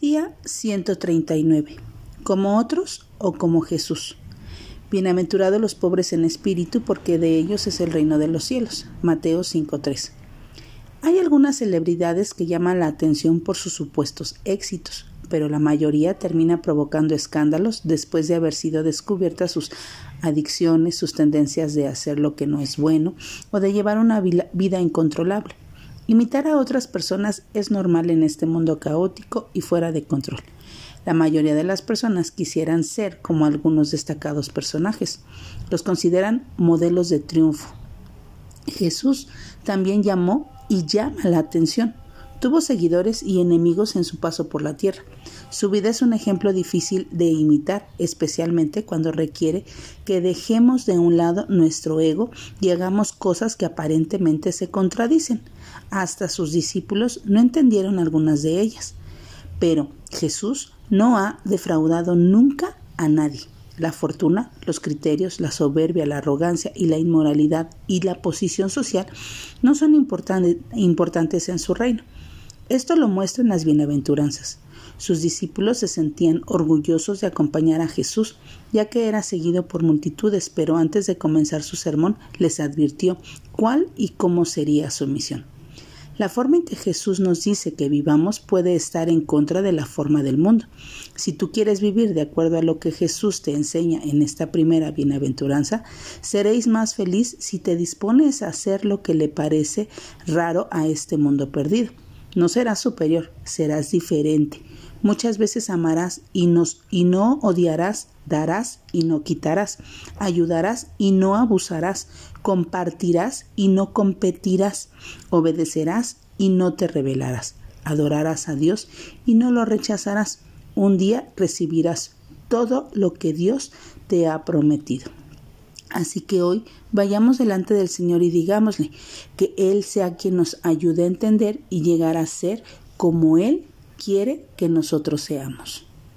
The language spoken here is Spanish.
Día 139. Como otros o como Jesús. Bienaventurados los pobres en espíritu, porque de ellos es el reino de los cielos. Mateo 5.3. Hay algunas celebridades que llaman la atención por sus supuestos éxitos, pero la mayoría termina provocando escándalos después de haber sido descubiertas sus adicciones, sus tendencias de hacer lo que no es bueno o de llevar una vida incontrolable. Imitar a otras personas es normal en este mundo caótico y fuera de control. La mayoría de las personas quisieran ser como algunos destacados personajes. Los consideran modelos de triunfo. Jesús también llamó y llama la atención. Tuvo seguidores y enemigos en su paso por la tierra. Su vida es un ejemplo difícil de imitar, especialmente cuando requiere que dejemos de un lado nuestro ego y hagamos cosas que aparentemente se contradicen. Hasta sus discípulos no entendieron algunas de ellas. Pero Jesús no ha defraudado nunca a nadie. La fortuna, los criterios, la soberbia, la arrogancia y la inmoralidad y la posición social no son importantes en su reino. Esto lo muestran las bienaventuranzas. Sus discípulos se sentían orgullosos de acompañar a Jesús, ya que era seguido por multitudes, pero antes de comenzar su sermón les advirtió cuál y cómo sería su misión. La forma en que Jesús nos dice que vivamos puede estar en contra de la forma del mundo. Si tú quieres vivir de acuerdo a lo que Jesús te enseña en esta primera bienaventuranza, seréis más feliz si te dispones a hacer lo que le parece raro a este mundo perdido. No serás superior, serás diferente. Muchas veces amarás y, nos, y no odiarás, darás y no quitarás, ayudarás y no abusarás, compartirás y no competirás, obedecerás y no te rebelarás, adorarás a Dios y no lo rechazarás. Un día recibirás todo lo que Dios te ha prometido. Así que hoy vayamos delante del Señor y digámosle que Él sea quien nos ayude a entender y llegar a ser como Él quiere que nosotros seamos.